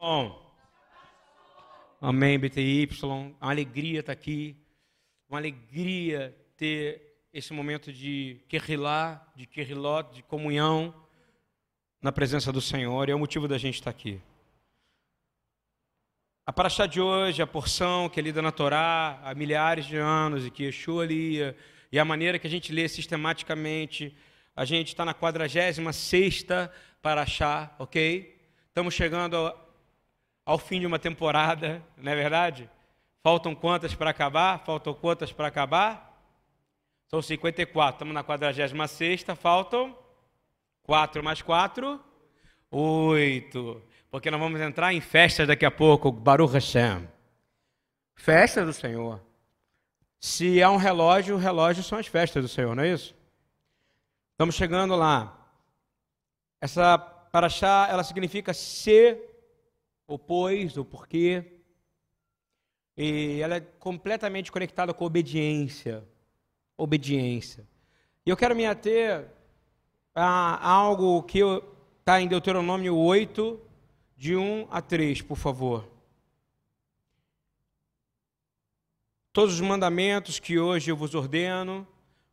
Bom. Amém, BTY. Uma alegria estar aqui. Uma alegria ter esse momento de querrilá, de querriló, de comunhão na presença do Senhor. E é o motivo da gente estar aqui. A paraxá de hoje, a porção que é lida na Torá há milhares de anos e que Yeshua lia, e a maneira que a gente lê sistematicamente, a gente está na 46 paraxá, ok? Estamos chegando ao fim de uma temporada, não é verdade? Faltam quantas para acabar? Faltam quantas para acabar? São 54. Estamos na 46, faltam 4 mais 4, 8. Porque nós vamos entrar em festas daqui a pouco, Baruch Hashem. Festa do Senhor. Se é um relógio, o relógio são as festas do Senhor, não é isso? Estamos chegando lá. Essa paraxá, ela significa ser o pois, o porquê. E ela é completamente conectada com obediência. Obediência. E eu quero me ater a algo que está em Deuteronômio 8, de 1 a 3, por favor. Todos os mandamentos que hoje eu vos ordeno,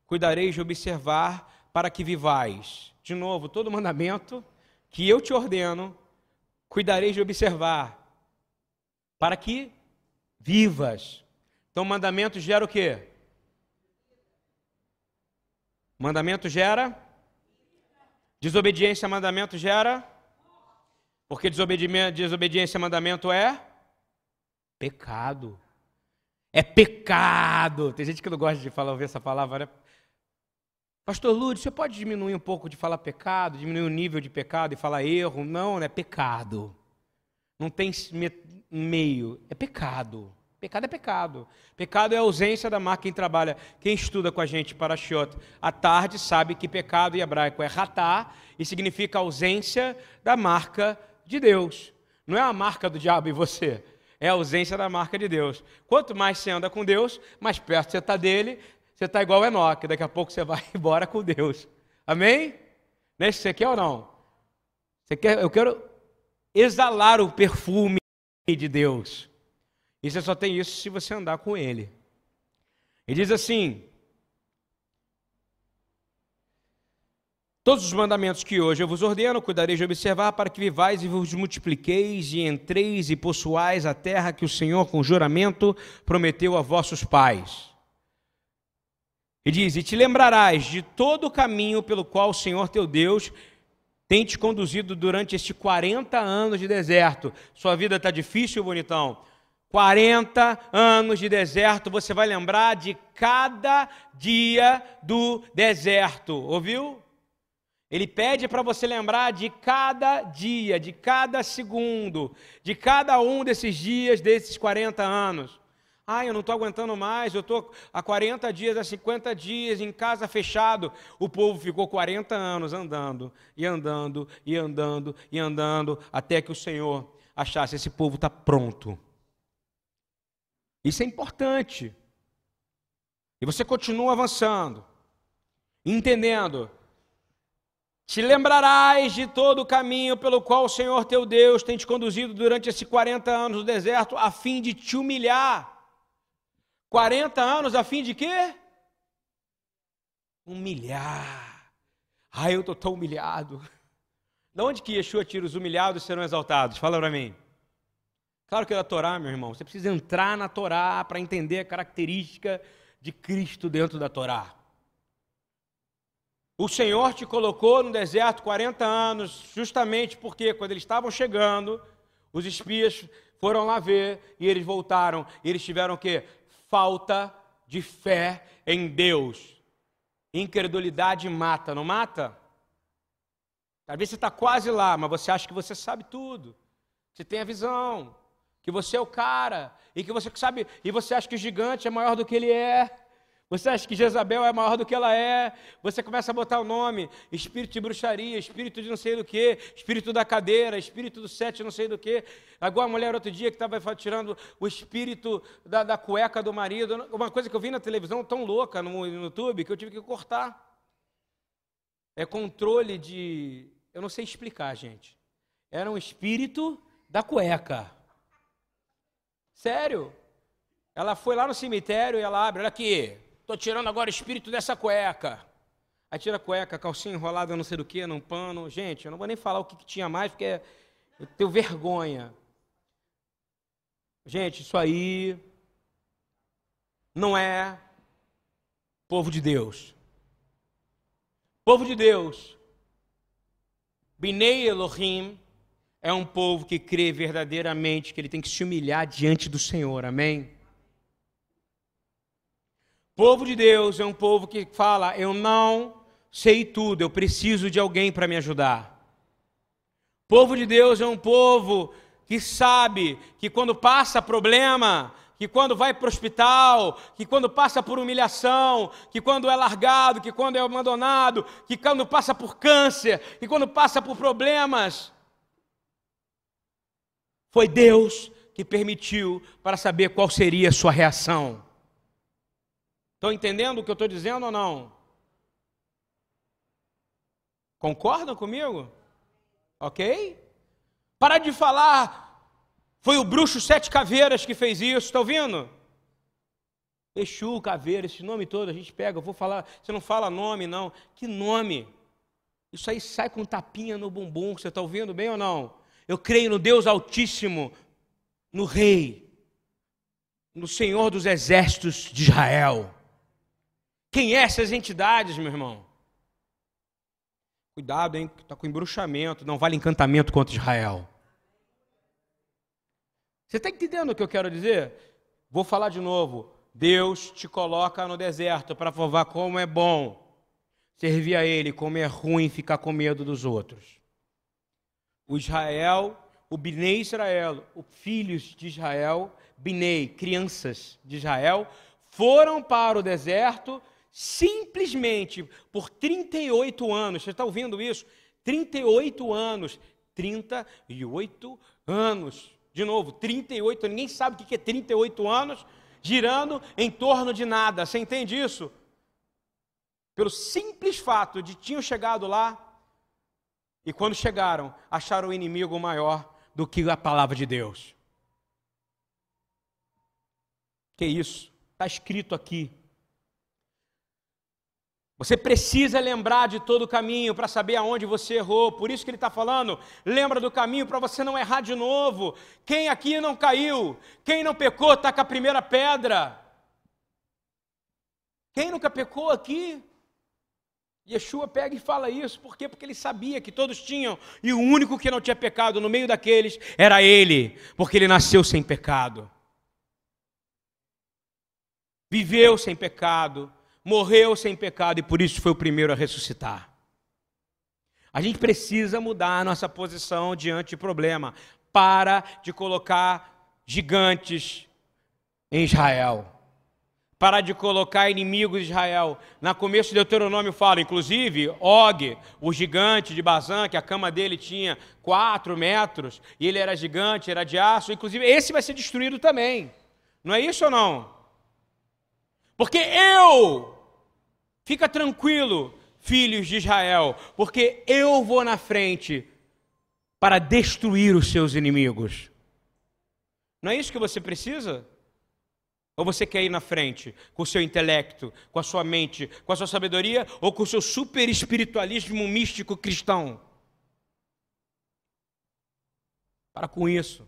cuidareis de observar para que vivais. De novo, todo mandamento que eu te ordeno, cuidareis de observar, para que vivas. Então, mandamento gera o quê? Mandamento gera? Desobediência a mandamento gera? Porque desobediência a mandamento é pecado. É pecado. Tem gente que não gosta de falar, ouvir essa palavra, né? Pastor Lúcio, você pode diminuir um pouco de falar pecado, diminuir o nível de pecado e falar erro? Não, é pecado. Não tem meio, é pecado. Pecado é pecado. Pecado é a ausência da marca quem trabalha, quem estuda com a gente para Shiot. À tarde sabe que pecado em hebraico é ratá e significa ausência da marca de Deus. Não é a marca do diabo em você, é a ausência da marca de Deus. Quanto mais você anda com Deus, mais perto você está dele, você está igual Enoque, daqui a pouco você vai embora com Deus. Amém? Né? Você quer ou não? Você quer, eu quero exalar o perfume de Deus. E você só tem isso se você andar com Ele. E diz assim: Todos os mandamentos que hoje eu vos ordeno, cuidareis de observar para que vivais e vos multipliqueis e entreis e possuais a terra que o Senhor, com juramento, prometeu a vossos pais. E diz: E te lembrarás de todo o caminho pelo qual o Senhor teu Deus tem te conduzido durante estes 40 anos de deserto. Sua vida está difícil, bonitão? 40 anos de deserto, você vai lembrar de cada dia do deserto, ouviu? Ele pede para você lembrar de cada dia, de cada segundo, de cada um desses dias, desses 40 anos. Ah, eu não estou aguentando mais, eu estou há 40 dias, há 50 dias em casa fechado. O povo ficou 40 anos andando, e andando, e andando, e andando, até que o Senhor achasse: esse povo está pronto. Isso é importante. E você continua avançando, entendendo. Te lembrarás de todo o caminho pelo qual o Senhor teu Deus tem te conduzido durante esses 40 anos no deserto, a fim de te humilhar 40 anos a fim de quê? Humilhar. Ai, eu estou tão humilhado. De onde que Yeshua tira os humilhados serão exaltados? Fala para mim. Claro que é da Torá, meu irmão. Você precisa entrar na Torá para entender a característica de Cristo dentro da Torá. O Senhor te colocou no deserto 40 anos, justamente porque quando eles estavam chegando, os espias foram lá ver e eles voltaram. E eles tiveram o quê? Falta de fé em Deus. Incredulidade mata, não mata? Talvez você está quase lá, mas você acha que você sabe tudo. Você tem a visão, que você é o cara, e que você sabe, e você acha que o gigante é maior do que ele é. Você acha que Jezabel é maior do que ela é? Você começa a botar o nome, espírito de bruxaria, espírito de não sei do que, espírito da cadeira, espírito do sete não sei do que. Agora a mulher outro dia que estava tirando o espírito da, da, cueca do marido. Uma coisa que eu vi na televisão tão louca no, no YouTube que eu tive que cortar. É controle de. Eu não sei explicar, gente. Era um espírito da cueca. Sério. Ela foi lá no cemitério e ela abre, olha aqui, estou tirando agora o espírito dessa cueca. Aí tira a cueca, calcinha enrolada, não sei do que, num pano. Gente, eu não vou nem falar o que, que tinha mais, porque eu tenho vergonha. Gente, isso aí não é povo de Deus. Povo de Deus, Binei Elohim, é um povo que crê verdadeiramente que ele tem que se humilhar diante do Senhor, amém? Povo de Deus é um povo que fala: Eu não sei tudo, eu preciso de alguém para me ajudar. Povo de Deus é um povo que sabe que quando passa problema, que quando vai para o hospital, que quando passa por humilhação, que quando é largado, que quando é abandonado, que quando passa por câncer, que quando passa por problemas, foi Deus que permitiu para saber qual seria a sua reação. Estão entendendo o que eu estou dizendo ou não? Concordam comigo? Ok? Para de falar foi o bruxo Sete Caveiras que fez isso, está ouvindo? Exu, Caveira, esse nome todo a gente pega, eu vou falar, você não fala nome não, que nome? Isso aí sai com tapinha no bumbum, você está ouvindo bem ou não? Eu creio no Deus Altíssimo, no Rei, no Senhor dos Exércitos de Israel. Quem é essas entidades, meu irmão? Cuidado, hein, está com embruxamento, não vale encantamento contra Israel. Você está entendendo o que eu quero dizer? Vou falar de novo. Deus te coloca no deserto para provar como é bom servir a Ele, como é ruim ficar com medo dos outros. O Israel, o Binei Israel, os filhos de Israel, Binei, crianças de Israel, foram para o deserto simplesmente por 38 anos. Você está ouvindo isso? 38 anos. 38 anos de novo, 38, ninguém sabe o que é 38 anos, girando em torno de nada. Você entende isso? Pelo simples fato de tinham chegado lá e quando chegaram, acharam o inimigo maior do que a palavra de Deus. Que isso? Está escrito aqui. Você precisa lembrar de todo o caminho para saber aonde você errou. Por isso que ele está falando, lembra do caminho para você não errar de novo. Quem aqui não caiu? Quem não pecou, está com a primeira pedra. Quem nunca pecou aqui? Yeshua pega e fala isso, por quê? Porque ele sabia que todos tinham, e o único que não tinha pecado no meio daqueles era ele, porque ele nasceu sem pecado. Viveu sem pecado, morreu sem pecado e por isso foi o primeiro a ressuscitar. A gente precisa mudar nossa posição diante de problema. Para de colocar gigantes em Israel. Para de colocar inimigos de Israel. Na começo do Deuteronômio fala, inclusive, Og, o gigante de Bazã, que a cama dele tinha quatro metros, e ele era gigante, era de aço. Inclusive, esse vai ser destruído também. Não é isso ou não? Porque eu Fica tranquilo, filhos de Israel, porque eu vou na frente para destruir os seus inimigos. Não é isso que você precisa? Ou você quer ir na frente com o seu intelecto, com a sua mente, com a sua sabedoria ou com o seu super espiritualismo místico cristão? Para com isso.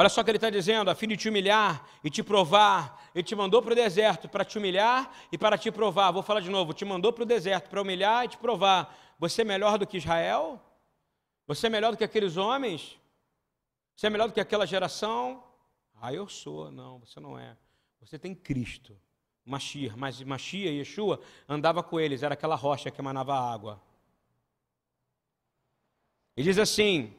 Olha só o que ele está dizendo: a fim de te humilhar e te provar, ele te mandou para o deserto para te humilhar e para te provar. Vou falar de novo: te mandou para o deserto para humilhar e te provar. Você é melhor do que Israel? Você é melhor do que aqueles homens? Você é melhor do que aquela geração? Ah, eu sou. Não, você não é. Você tem Cristo, Machia, mas Machia e Yeshua andava com eles, era aquela rocha que emanava água. Ele diz assim: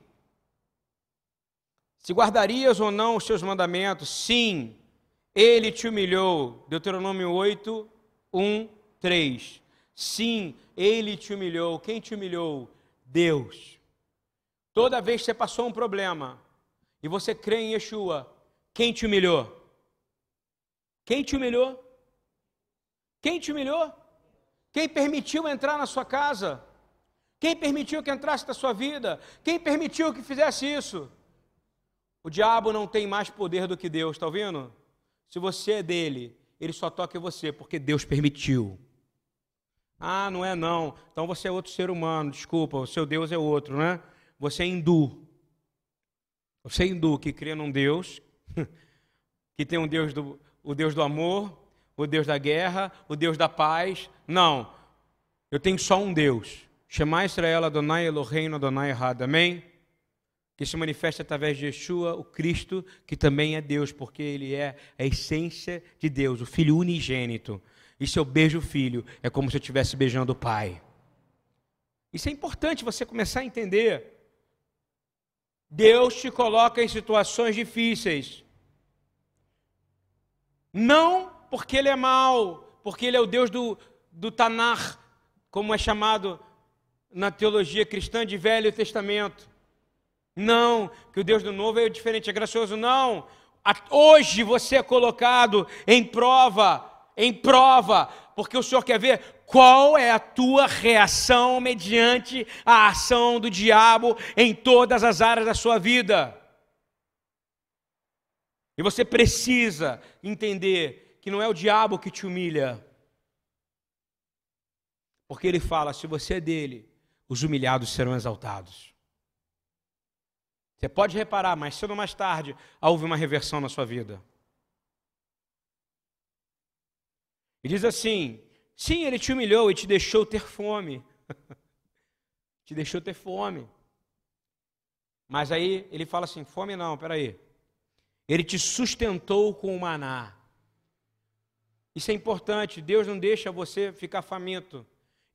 se guardarias ou não os seus mandamentos, sim, ele te humilhou. Deuteronômio 8, 1, 3. Sim, ele te humilhou. Quem te humilhou? Deus. Toda vez que você passou um problema e você crê em Yeshua, quem te humilhou? Quem te humilhou? Quem te humilhou? Quem permitiu entrar na sua casa? Quem permitiu que entrasse na sua vida? Quem permitiu que fizesse isso? O diabo não tem mais poder do que Deus, está ouvindo? Se você é dele, ele só toca em você porque Deus permitiu. Ah, não é não. Então você é outro ser humano, desculpa, o seu Deus é outro, né? Você é hindu. Você é hindu que crê num Deus, que tem um Deus do, o Deus do amor, o Deus da guerra, o Deus da paz. Não. Eu tenho só um Deus. Shema Israel Adonai Eloheinu Adonai Had. Amém? Que se manifesta através de Yeshua, o Cristo, que também é Deus, porque ele é a essência de Deus, o Filho unigênito. E se eu beijo o Filho, é como se eu estivesse beijando o Pai. Isso é importante você começar a entender. Deus te coloca em situações difíceis. Não porque Ele é mau, porque Ele é o Deus do, do Tanar, como é chamado na teologia cristã de Velho Testamento. Não, que o Deus do Novo é diferente, é gracioso. Não. Hoje você é colocado em prova, em prova, porque o Senhor quer ver qual é a tua reação mediante a ação do diabo em todas as áreas da sua vida. E você precisa entender que não é o diabo que te humilha, porque ele fala: se você é dele, os humilhados serão exaltados. Você pode reparar, mais cedo ou mais tarde, houve uma reversão na sua vida. E diz assim: sim, ele te humilhou e te deixou ter fome. te deixou ter fome. Mas aí ele fala assim: fome não, peraí. Ele te sustentou com o maná. Isso é importante. Deus não deixa você ficar faminto.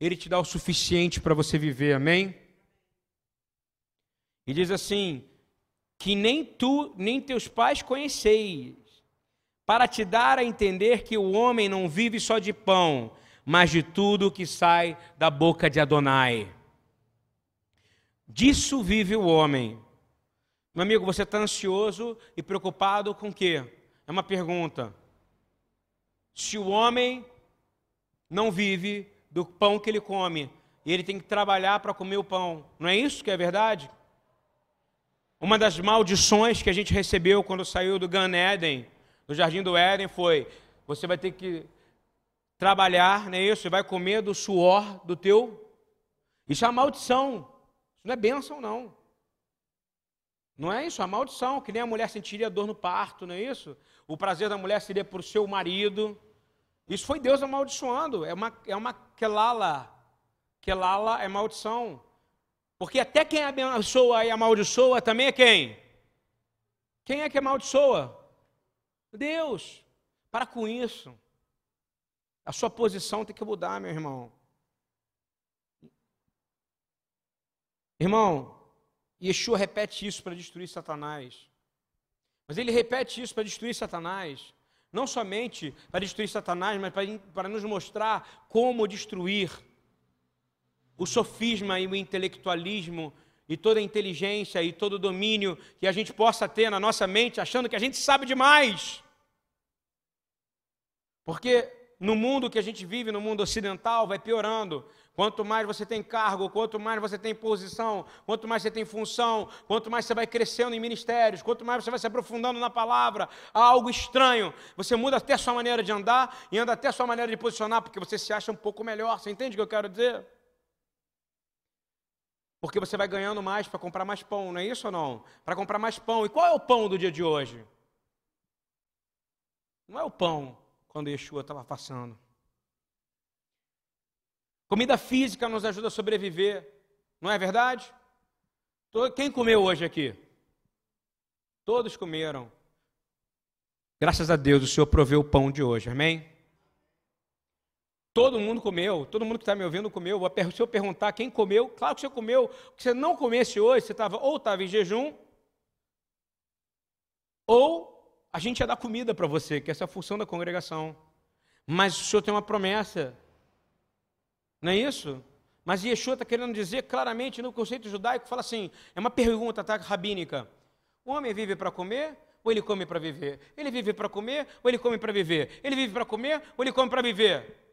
Ele te dá o suficiente para você viver, amém? E diz assim: que nem tu, nem teus pais conheceis, para te dar a entender que o homem não vive só de pão, mas de tudo que sai da boca de Adonai. Disso vive o homem. Meu amigo, você está ansioso e preocupado com o quê? É uma pergunta. Se o homem não vive do pão que ele come. E ele tem que trabalhar para comer o pão. Não é isso que é verdade? Uma das maldições que a gente recebeu quando saiu do Gan Eden, do Jardim do Éden, foi: você vai ter que trabalhar, não é isso? Você vai comer do suor do teu. Isso é uma maldição. Isso não é bênção, não. Não é isso, é uma maldição, que nem a mulher sentiria dor no parto, não é isso? O prazer da mulher seria para o seu marido. Isso foi Deus amaldiçoando. É uma, é uma quelala. Quelala é maldição. Porque até quem abençoa e amaldiçoa também é quem? Quem é que amaldiçoa? Deus. Para com isso. A sua posição tem que mudar, meu irmão. Irmão, Yeshua repete isso para destruir Satanás. Mas ele repete isso para destruir Satanás não somente para destruir Satanás, mas para, para nos mostrar como destruir o sofisma e o intelectualismo e toda a inteligência e todo o domínio que a gente possa ter na nossa mente, achando que a gente sabe demais. Porque no mundo que a gente vive, no mundo ocidental, vai piorando. Quanto mais você tem cargo, quanto mais você tem posição, quanto mais você tem função, quanto mais você vai crescendo em ministérios, quanto mais você vai se aprofundando na palavra, há algo estranho. Você muda até a sua maneira de andar e anda até a sua maneira de posicionar, porque você se acha um pouco melhor. Você entende o que eu quero dizer? Porque você vai ganhando mais para comprar mais pão, não é isso ou não? Para comprar mais pão. E qual é o pão do dia de hoje? Não é o pão quando Yeshua estava passando. Comida física nos ajuda a sobreviver, não é verdade? Quem comeu hoje aqui? Todos comeram. Graças a Deus o Senhor proveu o pão de hoje, amém? Todo mundo comeu, todo mundo que está me ouvindo comeu. Se eu perguntar quem comeu, claro que você comeu. Se você não comesse hoje, você estava ou estava em jejum, ou a gente ia dar comida para você, que essa é a função da congregação. Mas o Senhor tem uma promessa não é isso? Mas Yeshua está querendo dizer claramente no conceito judaico, fala assim, é uma pergunta tá, rabínica. O homem vive para comer ou ele come para viver? Ele vive para comer ou ele come para viver? Ele vive para comer ou ele come para viver?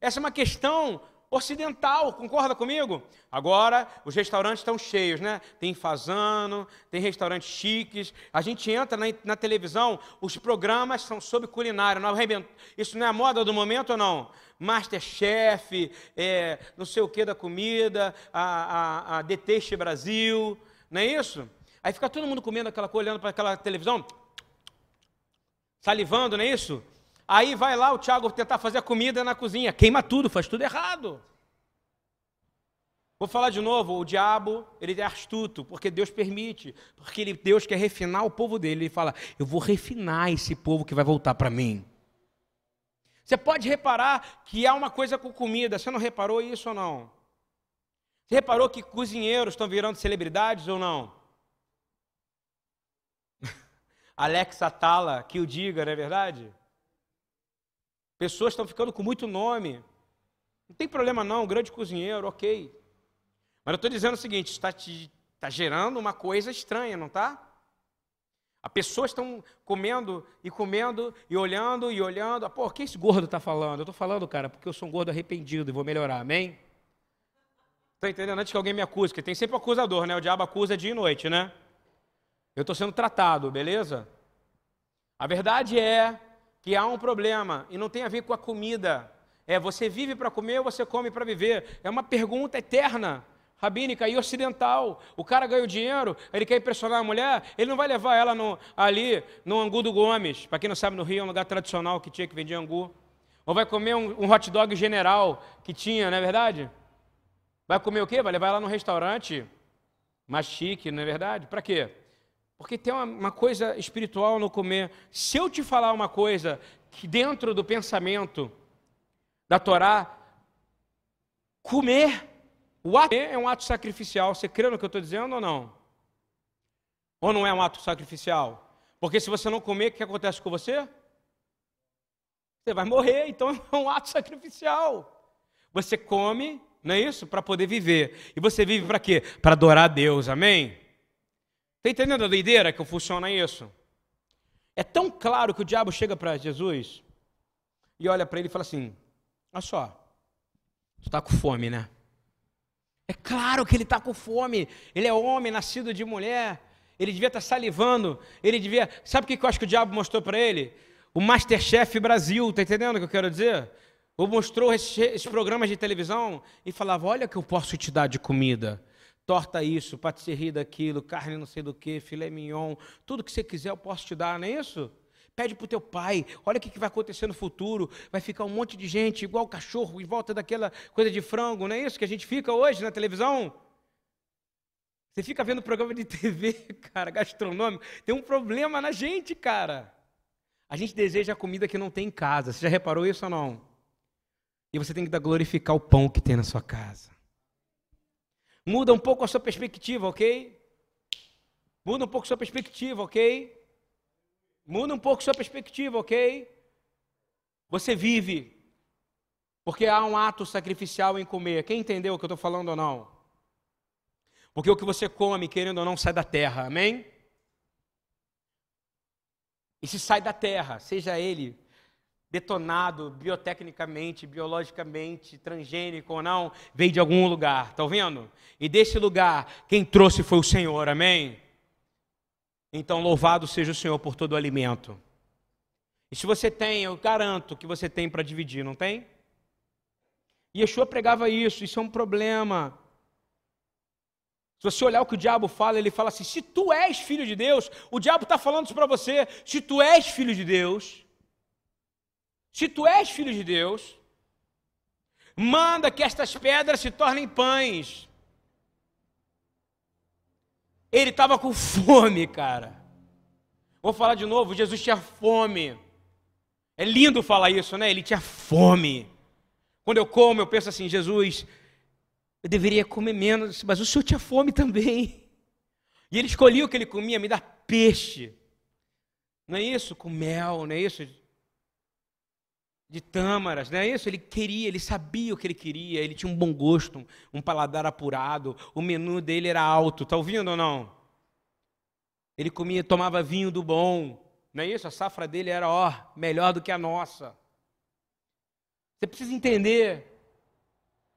Essa é uma questão ocidental, concorda comigo? Agora os restaurantes estão cheios, né? Tem fazano, tem restaurantes chiques. A gente entra na, na televisão, os programas são sobre culinária. Não, isso não é a moda do momento ou não? Masterchef, é, não sei o que da comida, a, a, a Deteste Brasil, não é isso? Aí fica todo mundo comendo aquela coisa, olhando para aquela televisão, salivando, não é isso? Aí vai lá o Tiago tentar fazer a comida na cozinha, queima tudo, faz tudo errado. Vou falar de novo, o diabo, ele é astuto, porque Deus permite, porque ele, Deus quer refinar o povo dele. Ele fala: "Eu vou refinar esse povo que vai voltar para mim". Você pode reparar que há uma coisa com comida. Você não reparou isso ou não? Você reparou que cozinheiros estão virando celebridades ou não? Alex Atala, que o diga, não é verdade? Pessoas estão ficando com muito nome. Não tem problema não, grande cozinheiro, ok. Mas eu estou dizendo o seguinte, está, te, está gerando uma coisa estranha, não está? As pessoas estão comendo e comendo e olhando e olhando. Ah, pô, o que esse gordo está falando? Eu estou falando, cara, porque eu sou um gordo arrependido e vou melhorar, amém? Está entendendo? Antes que alguém me acuse, porque tem sempre o acusador, né? O diabo acusa dia e noite, né? Eu estou sendo tratado, beleza? A verdade é que há um problema e não tem a ver com a comida. É você vive para comer ou você come para viver? É uma pergunta eterna, rabínica e ocidental. O cara ganha o dinheiro, ele quer impressionar a mulher, ele não vai levar ela no, ali no Angu do Gomes. Para quem não sabe, no Rio é um lugar tradicional que tinha que vender angu. Ou vai comer um, um hot dog general que tinha, não é verdade? Vai comer o quê? Vai levar ela num restaurante mais chique, não é verdade? Para quê? Porque tem uma, uma, coisa espiritual no comer. Se eu te falar uma coisa que dentro do pensamento da Torá, comer, o ato é um ato sacrificial. Você crê no que eu estou dizendo ou não? Ou não é um ato sacrificial? Porque se você não comer, o que acontece com você? Você vai morrer, então é um ato sacrificial. Você come, não é isso? Para poder viver. E você vive para quê? Para adorar a Deus, amém? Está entendendo a doideira que funciona isso? É tão claro que o diabo chega para Jesus e olha para ele e fala assim: Olha só, tu está com fome, né? É claro que ele está com fome. Ele é homem, nascido de mulher. Ele devia estar tá salivando. Ele devia. Sabe o que eu acho que o diabo mostrou para ele? O Masterchef Brasil, tá entendendo o que eu quero dizer? Ou mostrou esses, programas de televisão e falava: Olha que eu posso te dar de comida torta isso, patisserie daquilo, carne não sei do que, filé mignon, tudo que você quiser eu posso te dar, não é isso? Pede para o teu pai, olha o que vai acontecer no futuro, vai ficar um monte de gente igual cachorro em volta daquela coisa de frango, não é isso que a gente fica hoje na televisão? Você fica vendo programa de TV, cara, gastronômico, tem um problema na gente, cara. A gente deseja a comida que não tem em casa, você já reparou isso ou não? E você tem que glorificar o pão que tem na sua casa. Muda um pouco a sua perspectiva, ok? Muda um pouco a sua perspectiva, ok? Muda um pouco a sua perspectiva, ok? Você vive porque há um ato sacrificial em comer. Quem entendeu o que eu estou falando ou não? Porque o que você come, querendo ou não, sai da terra, amém? E se sai da terra, seja ele detonado biotecnicamente, biologicamente, transgênico ou não, veio de algum lugar, está ouvindo? E desse lugar, quem trouxe foi o Senhor, amém? Então, louvado seja o Senhor por todo o alimento. E se você tem, eu garanto que você tem para dividir, não tem? Yeshua pregava isso, isso é um problema. Se você olhar o que o diabo fala, ele fala assim: se tu és filho de Deus, o diabo está falando isso para você, se tu és filho de Deus, se tu és filho de Deus, manda que estas pedras se tornem pães. Ele estava com fome, cara. Vou falar de novo, Jesus tinha fome. É lindo falar isso, né? Ele tinha fome. Quando eu como, eu penso assim, Jesus, eu deveria comer menos, mas o Senhor tinha fome também. E ele escolhia o que ele comia, me dá peixe. Não é isso? Com mel, não é isso? De tâmaras, não é isso? Ele queria, ele sabia o que ele queria, ele tinha um bom gosto, um paladar apurado, o menu dele era alto, está ouvindo ou não? Ele comia, tomava vinho do bom, não é isso? A safra dele era, ó, melhor do que a nossa. Você precisa entender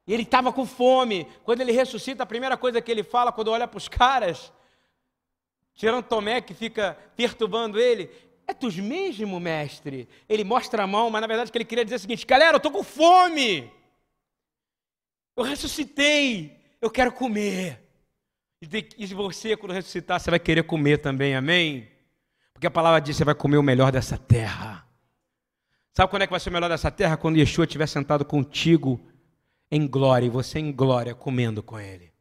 E ele estava com fome. Quando ele ressuscita, a primeira coisa que ele fala quando olha para os caras, tirando Tomé que fica perturbando ele, é tu mesmo, mestre? Ele mostra a mão, mas na verdade que ele queria dizer é o seguinte: galera, eu estou com fome. Eu ressuscitei, eu quero comer. E você, quando ressuscitar, você vai querer comer também, amém? Porque a palavra diz você vai comer o melhor dessa terra. Sabe quando é que vai ser o melhor dessa terra? Quando Yeshua estiver sentado contigo em glória e você em glória comendo com ele.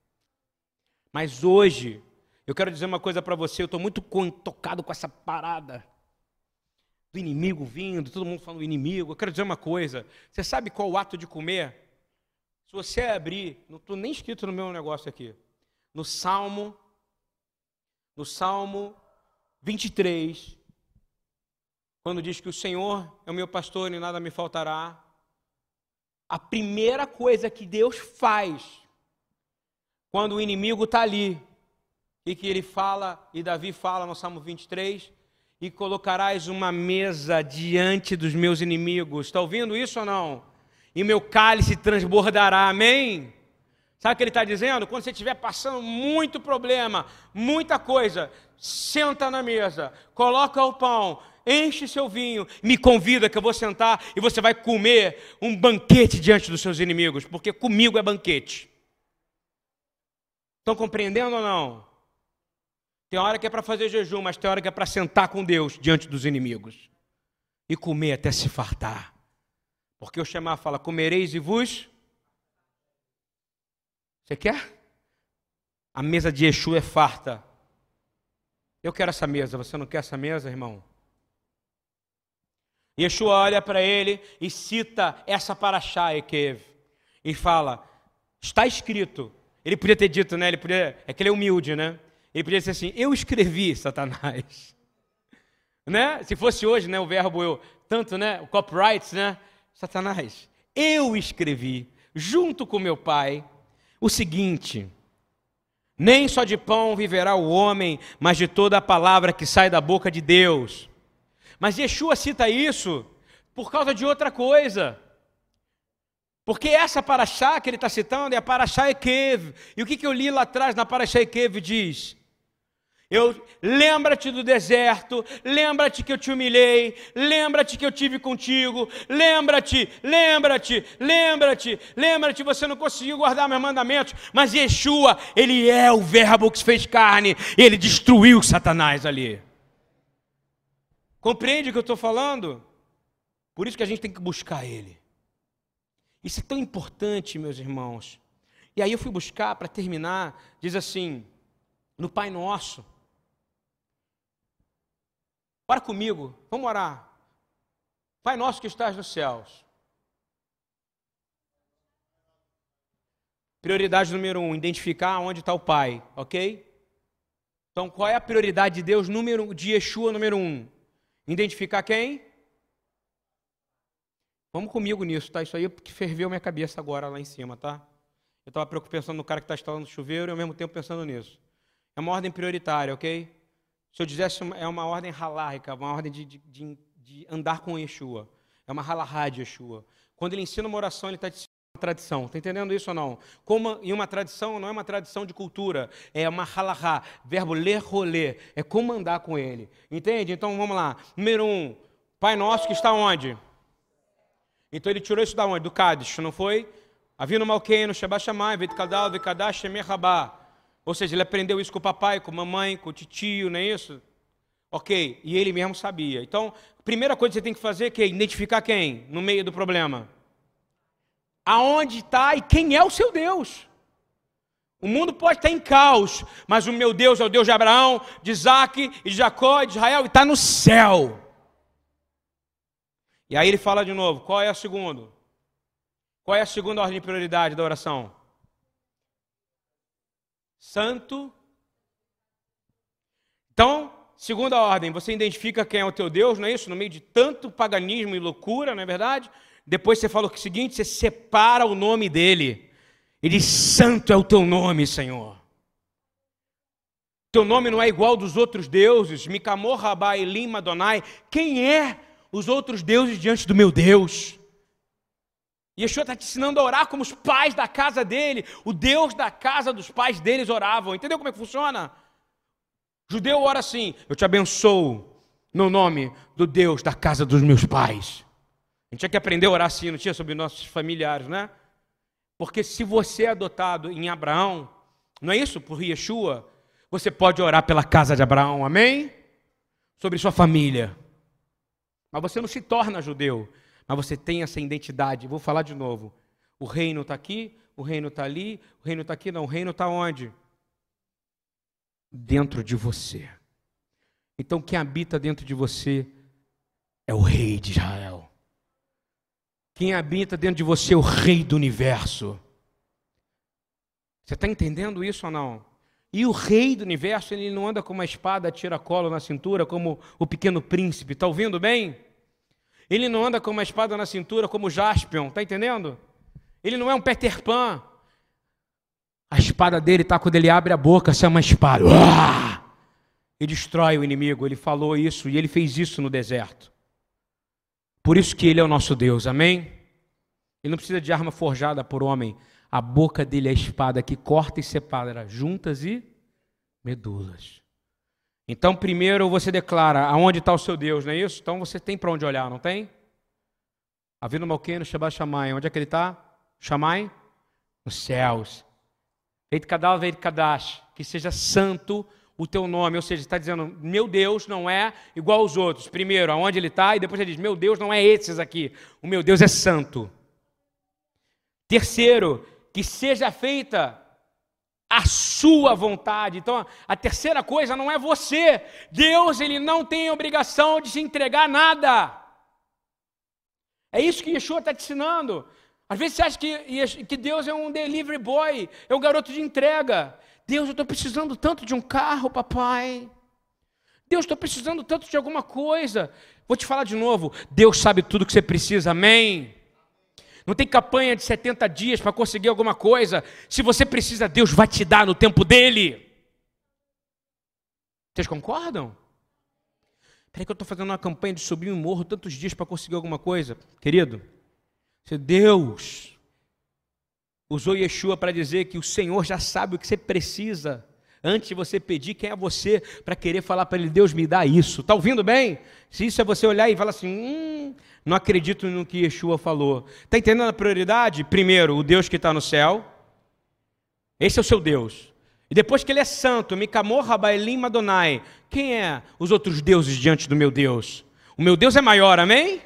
Mas hoje, eu quero dizer uma coisa para você, eu estou muito tocado com essa parada do inimigo vindo, todo mundo falando inimigo. Eu quero dizer uma coisa, você sabe qual o ato de comer? Se você abrir, não estou nem escrito no meu negócio aqui, no Salmo, no Salmo 23, quando diz que o Senhor é o meu pastor e nada me faltará, a primeira coisa que Deus faz quando o inimigo está ali, e que ele fala, e Davi fala no Salmo 23, e colocarás uma mesa diante dos meus inimigos. Está ouvindo isso ou não? E meu cálice transbordará, amém? Sabe o que ele está dizendo? Quando você estiver passando muito problema, muita coisa, senta na mesa, coloca o pão, enche seu vinho, me convida que eu vou sentar e você vai comer um banquete diante dos seus inimigos, porque comigo é banquete. Estão compreendendo ou não? Tem hora que é para fazer jejum, mas tem hora que é para sentar com Deus diante dos inimigos e comer até se fartar. Porque o chamar fala: comereis e vos você quer? A mesa de Exu é farta. Eu quero essa mesa, você não quer essa mesa, irmão? Yeshua olha para ele e cita essa paraxá, Ekev, e fala: está escrito. Ele podia ter dito, né? Ele podia, é que ele é humilde, né? Ele podia dizer assim: eu escrevi, Satanás. né? Se fosse hoje, né? O verbo eu, tanto, né? O copyright, né? Satanás, eu escrevi, junto com meu pai, o seguinte: nem só de pão viverá o homem, mas de toda a palavra que sai da boca de Deus. Mas Yeshua cita isso por causa de outra coisa. Porque essa paraxá que ele está citando é a paraxá Ekev. E o que, que eu li lá atrás na paraxá Ekev diz? Eu lembra-te do deserto, lembra-te que eu te humilhei, lembra-te que eu tive contigo, lembra-te, lembra-te, lembra-te, lembra-te, você não conseguiu guardar meus mandamentos, mas Yeshua, ele é o verbo que se fez carne, ele destruiu Satanás ali. Compreende o que eu estou falando? Por isso que a gente tem que buscar ele. Isso é tão importante, meus irmãos. E aí eu fui buscar para terminar, diz assim, no Pai Nosso. Ora comigo, vamos orar. Pai nosso que estás nos céus. Prioridade número um, identificar onde está o Pai, ok? Então, qual é a prioridade de Deus número de Yeshua número um? Identificar quem? Vamos comigo nisso, tá? Isso aí é que ferveu minha cabeça agora lá em cima, tá? Eu estava pensando no cara que está instalando o chuveiro e ao mesmo tempo pensando nisso. É uma ordem prioritária, ok? Se eu dissesse, é uma ordem halárrica, uma ordem de, de, de andar com Yeshua. É uma halahá de Yeshua. Quando ele ensina uma oração, ele está te uma tradição. Está entendendo isso ou não? Como em uma tradição não é uma tradição de cultura, é uma halahá, verbo ler, rolê, é como andar com ele. Entende? Então vamos lá. Número um, Pai Nosso que está onde? Então ele tirou isso da onde? Do Cádiz, não foi? Havia Malkeino, Shabashamai, Vedkadal, Vedkadash, Shemerhabá. Ou seja, ele aprendeu isso com o papai, com a mamãe, com o tio, não é isso? Ok, e ele mesmo sabia. Então, a primeira coisa que você tem que fazer é que identificar quem no meio do problema. Aonde está e quem é o seu Deus. O mundo pode estar em caos, mas o meu Deus é o Deus de Abraão, de Isaac, de Jacó, de Israel, e está no céu. E aí ele fala de novo: qual é a segunda? Qual é a segunda ordem de prioridade da oração? Santo. Então, segunda ordem, você identifica quem é o teu Deus, não é isso? No meio de tanto paganismo e loucura, não é verdade? Depois você fala o seguinte: você separa o nome dele. Ele diz: Santo é o teu nome, Senhor. Teu nome não é igual dos outros deuses. Mikamor, Rabá, Elim, Madonai. Quem é os outros deuses diante do meu Deus? Yeshua está te ensinando a orar como os pais da casa dele, o Deus da casa dos pais deles oravam. Entendeu como é que funciona? Judeu ora assim: Eu te abençoo no nome do Deus da casa dos meus pais. A gente tinha que aprender a orar assim, não tinha sobre nossos familiares, né? Porque se você é adotado em Abraão, não é isso? Por Yeshua, você pode orar pela casa de Abraão, amém? Sobre sua família. Mas você não se torna judeu, mas você tem essa identidade. Vou falar de novo. O reino está aqui, o reino está ali, o reino está aqui, não, o reino está onde? Dentro de você. Então quem habita dentro de você é o rei de Israel. Quem habita dentro de você é o rei do universo. Você está entendendo isso ou não? E o rei do universo, ele não anda com uma espada tira-colo na cintura, como o pequeno príncipe, está ouvindo bem? Ele não anda com uma espada na cintura como Jaspion, está entendendo? Ele não é um Peter Pan. A espada dele está quando ele abre a boca, se é uma espada. Uah! E destrói o inimigo. Ele falou isso e ele fez isso no deserto. Por isso que ele é o nosso Deus, amém? Ele não precisa de arma forjada por homem. A boca dele é a espada que corta e separa juntas e medulas. Então, primeiro você declara aonde está o seu Deus, não é isso? Então você tem para onde olhar, não tem? Avino Malqueno, Shabbat Shammai. Onde é que ele está? Shammai? Nos céus. Veit Kadal, Veit Kadash. Que seja santo o teu nome. Ou seja, está dizendo, meu Deus não é igual aos outros. Primeiro, aonde ele está, e depois ele diz, meu Deus não é esses aqui. O meu Deus é santo. Terceiro, que seja feita a sua vontade. Então, a terceira coisa não é você. Deus, ele não tem obrigação de se entregar nada. É isso que Yeshua está te ensinando. Às vezes você acha que, que Deus é um delivery boy, é um garoto de entrega. Deus, eu estou precisando tanto de um carro, papai. Deus, estou precisando tanto de alguma coisa. Vou te falar de novo. Deus sabe tudo que você precisa, amém? Não tem campanha de 70 dias para conseguir alguma coisa. Se você precisa, Deus vai te dar no tempo dele. Vocês concordam? Peraí que eu estou fazendo uma campanha de subir um morro tantos dias para conseguir alguma coisa. Querido, Deus usou Yeshua para dizer que o Senhor já sabe o que você precisa. Antes de você pedir, quem é você para querer falar para ele, Deus me dá isso? Está ouvindo bem? Se isso é você olhar e falar assim, hum, não acredito no que Yeshua falou. Está entendendo a prioridade? Primeiro, o Deus que está no céu. Esse é o seu Deus. E depois que ele é santo, Mikamor Rabaelim Madonai. Quem é os outros deuses diante do meu Deus? O meu Deus é maior, amém?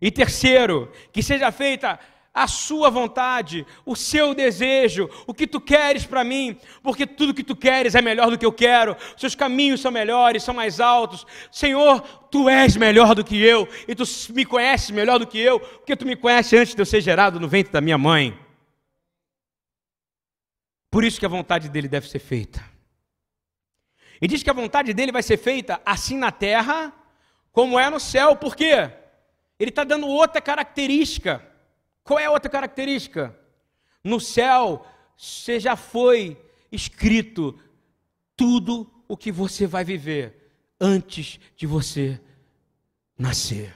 E terceiro, que seja feita a sua vontade, o seu desejo, o que tu queres para mim, porque tudo que tu queres é melhor do que eu quero, seus caminhos são melhores, são mais altos. Senhor, tu és melhor do que eu, e tu me conheces melhor do que eu, porque tu me conheces antes de eu ser gerado no ventre da minha mãe. Por isso que a vontade dele deve ser feita. E diz que a vontade dele vai ser feita assim na terra, como é no céu, por quê? Ele está dando outra característica. Qual é a outra característica? No céu, você já foi escrito tudo o que você vai viver antes de você nascer.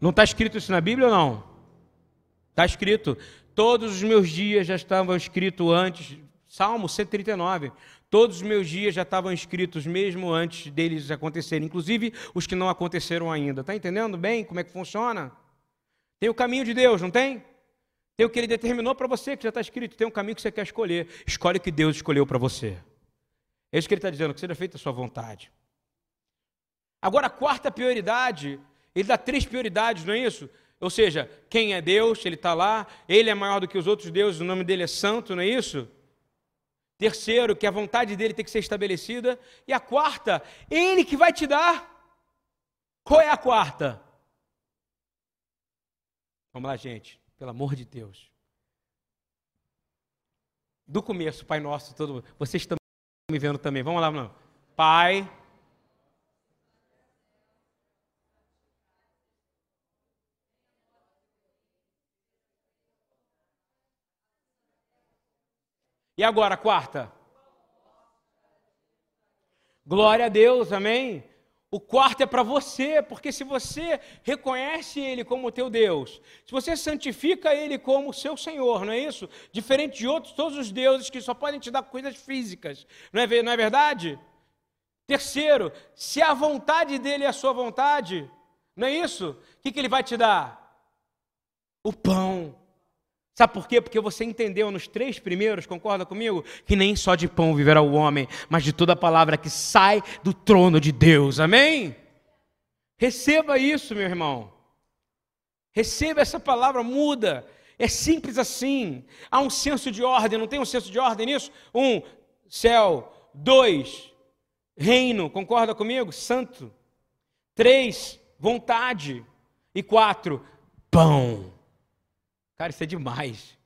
Não está escrito isso na Bíblia ou não? Está escrito. Todos os meus dias já estavam escritos antes. Salmo 139. Todos os meus dias já estavam escritos mesmo antes deles acontecerem, inclusive os que não aconteceram ainda. Está entendendo bem como é que funciona? Tem o caminho de Deus, não tem? Tem o que ele determinou para você, que já está escrito. Tem um caminho que você quer escolher. Escolhe o que Deus escolheu para você. É isso que ele está dizendo, que seja feita a sua vontade. Agora, a quarta prioridade, ele dá três prioridades, não é isso? Ou seja, quem é Deus, ele está lá, ele é maior do que os outros deuses, o nome dele é santo, não é isso? Terceiro, que a vontade dele tem que ser estabelecida. E a quarta, ele que vai te dar. Qual é a quarta? Vamos lá, gente, pelo amor de Deus. Do começo, Pai Nosso, todo mundo. Vocês estão me vendo também. Vamos lá, não. Pai. E agora, quarta? Glória a Deus, amém? O quarto é para você, porque se você reconhece Ele como teu Deus, se você santifica Ele como seu Senhor, não é isso? Diferente de outros, todos os deuses que só podem te dar coisas físicas, não é, não é verdade? Terceiro, se a vontade dele é a sua vontade, não é isso? O que, que ele vai te dar? O pão. Sabe por quê? Porque você entendeu nos três primeiros, concorda comigo? Que nem só de pão viverá o homem, mas de toda palavra que sai do trono de Deus. Amém? Receba isso, meu irmão. Receba essa palavra, muda. É simples assim. Há um senso de ordem, não tem um senso de ordem nisso? Um, céu. Dois, reino, concorda comigo? Santo. Três, vontade. E quatro, pão. Cara, isso é demais.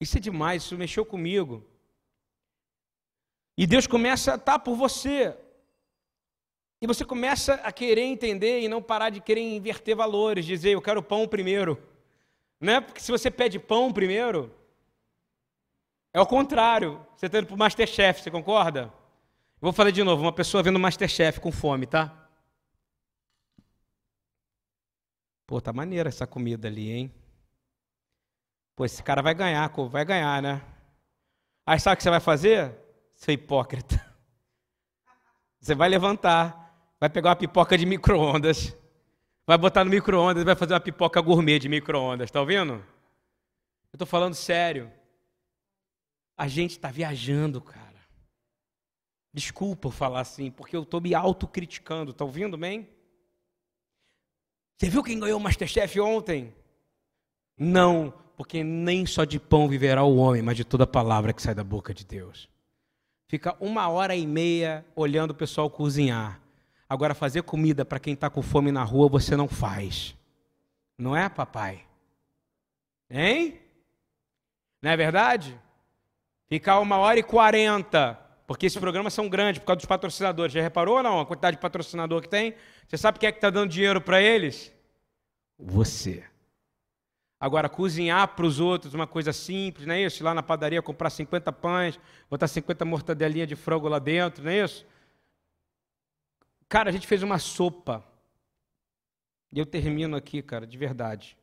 Isso é demais, isso mexeu comigo. E Deus começa a estar por você. E você começa a querer entender e não parar de querer inverter valores, dizer eu quero pão primeiro. Não é porque se você pede pão primeiro, é o contrário. Você está indo para o Masterchef, você concorda? Vou falar de novo, uma pessoa vendo Masterchef com fome, tá? Pô, tá maneira essa comida ali, hein? Pô, esse cara vai ganhar, vai ganhar, né? Aí sabe o que você vai fazer? Seu hipócrita. Você vai levantar, vai pegar uma pipoca de micro-ondas, vai botar no micro-ondas vai fazer uma pipoca gourmet de micro-ondas, tá ouvindo? Eu estou falando sério. A gente está viajando, cara. Desculpa falar assim, porque eu estou me autocriticando, tá ouvindo bem? Você viu quem ganhou o Masterchef ontem? Não, porque nem só de pão viverá o homem, mas de toda palavra que sai da boca de Deus. Fica uma hora e meia olhando o pessoal cozinhar. Agora, fazer comida para quem está com fome na rua, você não faz. Não é, papai? Hein? Não é verdade? Ficar uma hora e quarenta, porque esses programas são grandes por causa dos patrocinadores. Já reparou ou não a quantidade de patrocinador que tem? Você sabe quem é que está dando dinheiro para eles? Você. Agora, cozinhar para os outros uma coisa simples, não é isso? Ir lá na padaria comprar 50 pães, botar 50 mortadelinhas de frango lá dentro, não é isso? Cara, a gente fez uma sopa. E eu termino aqui, cara, de verdade.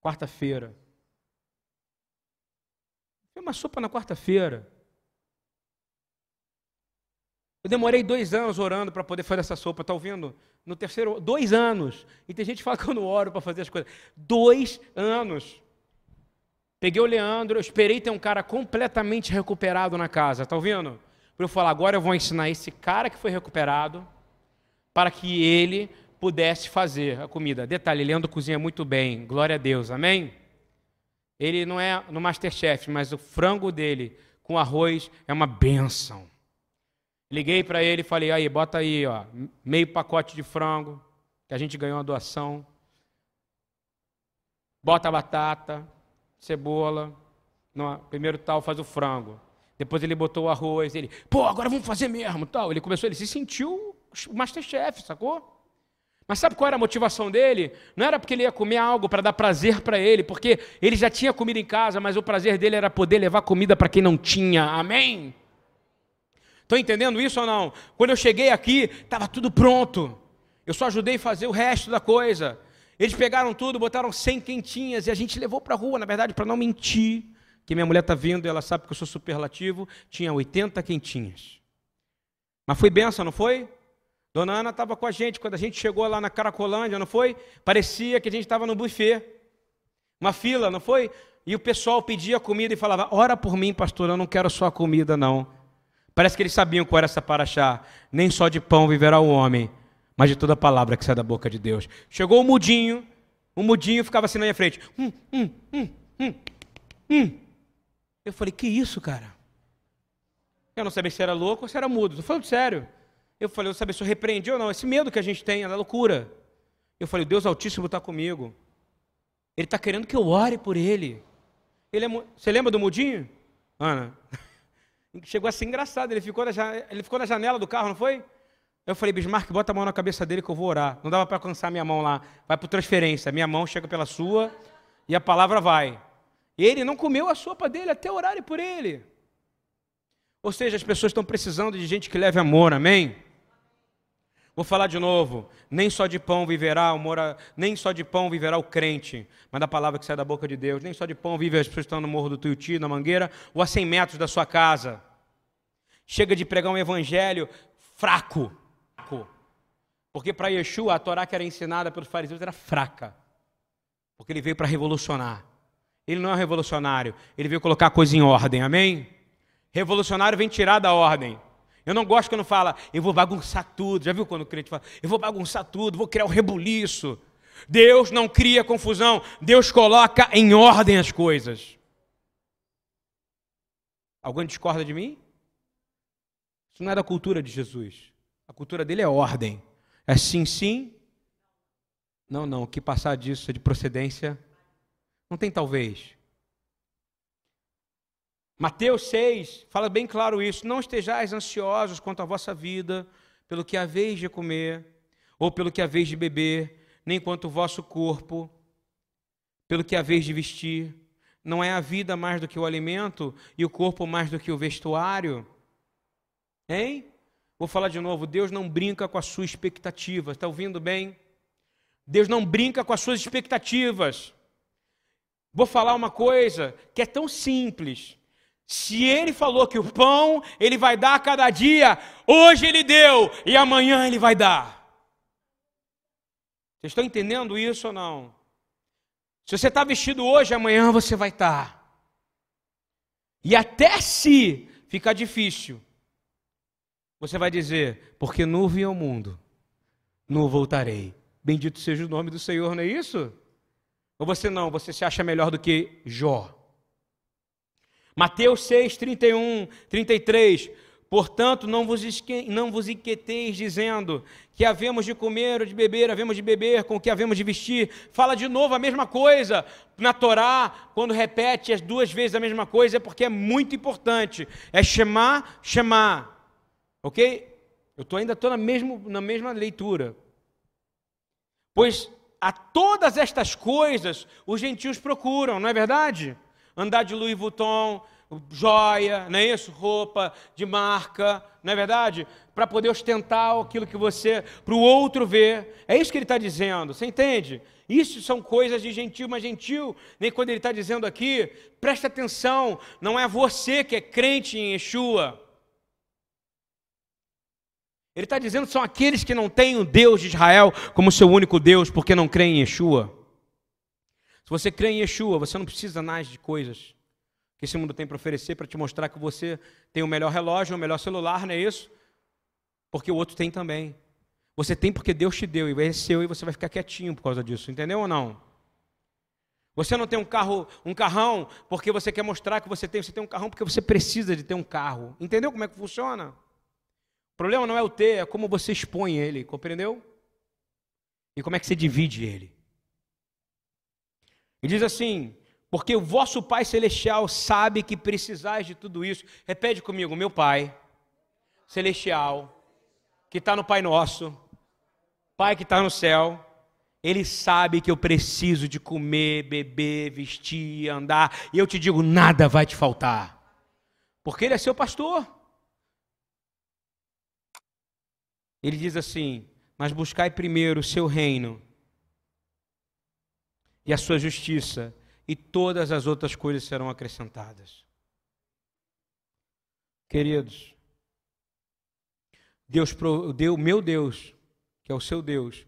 Quarta-feira. Foi uma sopa na quarta-feira. Eu demorei dois anos orando para poder fazer essa sopa, tá ouvindo? No terceiro, dois anos. E tem gente que fala que eu não oro para fazer as coisas. Dois anos. Peguei o Leandro, esperei ter um cara completamente recuperado na casa, tá ouvindo? Para eu falar, agora eu vou ensinar esse cara que foi recuperado para que ele pudesse fazer a comida. Detalhe, Leandro cozinha muito bem, glória a Deus, amém? Ele não é no Masterchef, mas o frango dele com arroz é uma benção. Liguei para ele e falei: aí, bota aí, ó, meio pacote de frango, que a gente ganhou uma doação. Bota a batata, cebola. No, primeiro tal, faz o frango. Depois ele botou o arroz. Ele, pô, agora vamos fazer mesmo. tal. Ele começou, ele se sentiu Masterchef, sacou? Mas sabe qual era a motivação dele? Não era porque ele ia comer algo para dar prazer para ele, porque ele já tinha comida em casa, mas o prazer dele era poder levar comida para quem não tinha. Amém? Estão entendendo isso ou não? Quando eu cheguei aqui, estava tudo pronto. Eu só ajudei a fazer o resto da coisa. Eles pegaram tudo, botaram 100 quentinhas e a gente levou para a rua, na verdade, para não mentir. Que minha mulher está vindo e ela sabe que eu sou superlativo. Tinha 80 quentinhas. Mas foi benção, não foi? Dona Ana estava com a gente quando a gente chegou lá na Caracolândia, não foi? Parecia que a gente estava no buffet. Uma fila, não foi? E o pessoal pedia comida e falava: Ora por mim, pastor, eu não quero só comida, não. Parece que eles sabiam qual era essa paraxá. Nem só de pão viverá o homem, mas de toda palavra que sai da boca de Deus. Chegou o mudinho, o mudinho ficava assim na minha frente. Hum, hum, hum, hum, hum. Eu falei, que isso, cara? Eu não sabia se era louco ou se era mudo. Estou falando sério. Eu falei, eu sabia se eu repreendi ou não. Esse medo que a gente tem, é loucura. Eu falei, Deus Altíssimo está comigo. Ele está querendo que eu ore por ele. ele é... Você lembra do mudinho? Ana? Chegou a ser engraçado, ele ficou, na, ele ficou na janela do carro, não foi? Eu falei, Bismarck, bota a mão na cabeça dele que eu vou orar. Não dava para alcançar minha mão lá. Vai para transferência. Minha mão chega pela sua e a palavra vai. Ele não comeu a sopa dele até orarem por ele. Ou seja, as pessoas estão precisando de gente que leve amor, amém? Vou falar de novo. Nem só de pão viverá o mora... nem só de pão viverá o crente, mas da palavra que sai da boca de Deus. Nem só de pão vive as pessoas que estão no morro do Tuiuti, na Mangueira, ou a 100 metros da sua casa. Chega de pregar um evangelho fraco. Porque para Yeshua, a Torá que era ensinada pelos fariseus era fraca. Porque ele veio para revolucionar. Ele não é um revolucionário, ele veio colocar a coisa em ordem, amém? Revolucionário vem tirar da ordem. Eu não gosto quando fala, eu vou bagunçar tudo. Já viu quando o crente fala, eu vou bagunçar tudo, vou criar um rebuliço. Deus não cria confusão, Deus coloca em ordem as coisas. Alguém discorda de mim? Isso não é da cultura de Jesus. A cultura dele é ordem. É sim, sim. Não, não. O que passar disso é de procedência. Não tem talvez. Mateus 6 fala bem claro isso: não estejais ansiosos quanto à vossa vida, pelo que haveis de comer, ou pelo que haveis de beber, nem quanto o vosso corpo, pelo que haveis de vestir. Não é a vida mais do que o alimento e o corpo mais do que o vestuário? Hein? Vou falar de novo: Deus não brinca com a sua expectativa, está ouvindo bem? Deus não brinca com as suas expectativas. Vou falar uma coisa que é tão simples, se ele falou que o pão ele vai dar a cada dia, hoje ele deu e amanhã ele vai dar. Vocês estão entendendo isso ou não? Se você está vestido hoje, amanhã você vai estar. Tá. E até se ficar difícil, você vai dizer: porque nu vi o mundo, nu voltarei. Bendito seja o nome do Senhor, não é isso? Ou você não, você se acha melhor do que Jó? Mateus 6, 31, 33. Portanto, não vos, não vos inquieteis dizendo que havemos de comer ou de beber, havemos de beber, com o que havemos de vestir. Fala de novo a mesma coisa. Na Torá, quando repete as duas vezes a mesma coisa, é porque é muito importante. É chamar, chamar. Ok? Eu tô, ainda estou na, na mesma leitura. Pois a todas estas coisas os gentios procuram, não é verdade? Andar de Louis Vuitton, joia, não é isso? Roupa de marca, não é verdade? Para poder ostentar aquilo que você, para o outro ver. É isso que ele está dizendo, você entende? Isso são coisas de gentil, mas gentil, nem quando ele está dizendo aqui, presta atenção, não é você que é crente em Yeshua. Ele está dizendo que são aqueles que não têm o Deus de Israel como seu único Deus, porque não creem em Yeshua. Se você crê em Yeshua, você não precisa mais de coisas que esse mundo tem para oferecer para te mostrar que você tem o melhor relógio, o melhor celular, não é isso? Porque o outro tem também. Você tem porque Deus te deu e é seu e você vai ficar quietinho por causa disso, entendeu ou não? Você não tem um carro, um carrão porque você quer mostrar que você tem, você tem um carrão porque você precisa de ter um carro. Entendeu como é que funciona? O problema não é o ter, é como você expõe ele, compreendeu? E como é que você divide ele. E diz assim: porque o vosso Pai Celestial sabe que precisais de tudo isso. Repete comigo: meu Pai Celestial, que está no Pai Nosso, Pai que está no céu, Ele sabe que eu preciso de comer, beber, vestir, andar, e eu te digo: nada vai te faltar, porque Ele é seu pastor. Ele diz assim: mas buscai primeiro o seu reino e a sua justiça, e todas as outras coisas serão acrescentadas. Queridos, Deus, deu meu Deus, que é o seu Deus,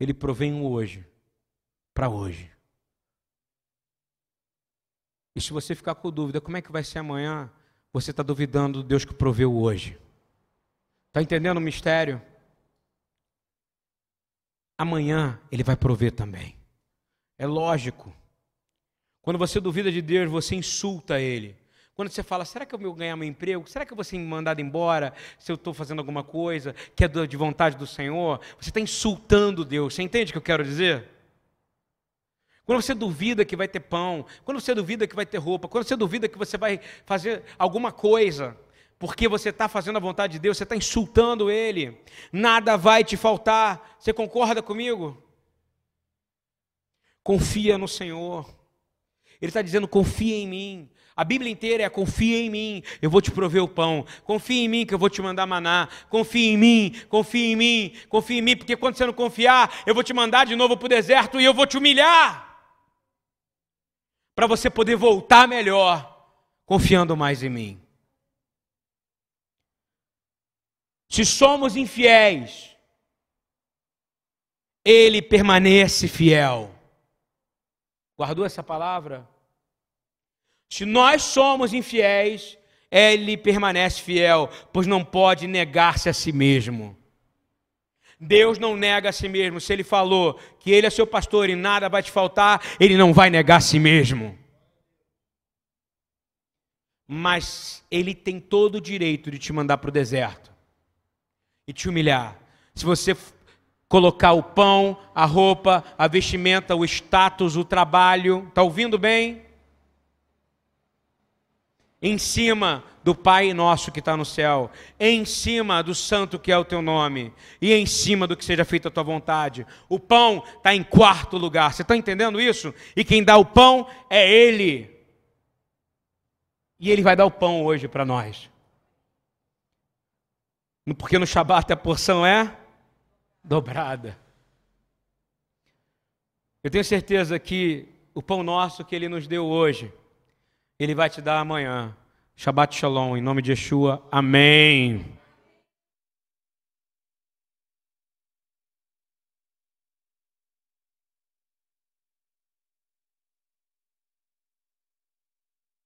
ele provém hoje, para hoje. E se você ficar com dúvida, como é que vai ser amanhã? Você está duvidando do Deus que proveu hoje. Está entendendo o mistério? Amanhã ele vai prover também. É lógico. Quando você duvida de Deus, você insulta Ele. Quando você fala, será que eu vou ganhar meu emprego? Será que eu vou ser mandado embora se eu estou fazendo alguma coisa que é de vontade do Senhor? Você está insultando Deus. Você entende o que eu quero dizer? Quando você duvida que vai ter pão, quando você duvida que vai ter roupa, quando você duvida que você vai fazer alguma coisa, porque você está fazendo a vontade de Deus, você está insultando Ele, nada vai te faltar. Você concorda comigo? Confia no Senhor. Ele está dizendo: confia em mim. A Bíblia inteira é confia em mim, eu vou te prover o pão. Confia em mim que eu vou te mandar maná. Confia em mim, confia em mim, confia em mim, porque quando você não confiar, eu vou te mandar de novo para o deserto e eu vou te humilhar. Para você poder voltar melhor, confiando mais em mim. Se somos infiéis, ele permanece fiel. Guardou essa palavra? Se nós somos infiéis, ele permanece fiel, pois não pode negar-se a si mesmo. Deus não nega a si mesmo. Se ele falou que ele é seu pastor e nada vai te faltar, ele não vai negar a si mesmo. Mas ele tem todo o direito de te mandar para o deserto e te humilhar. Se você colocar o pão, a roupa, a vestimenta, o status, o trabalho, está ouvindo bem? em cima do Pai nosso que está no céu, em cima do santo que é o teu nome, e em cima do que seja feita a tua vontade. O pão está em quarto lugar. Você está entendendo isso? E quem dá o pão é Ele. E Ele vai dar o pão hoje para nós. Porque no Shabat a porção é dobrada. Eu tenho certeza que o pão nosso que Ele nos deu hoje, ele vai te dar amanhã. Shabbat Shalom, em nome de Yeshua. Amém.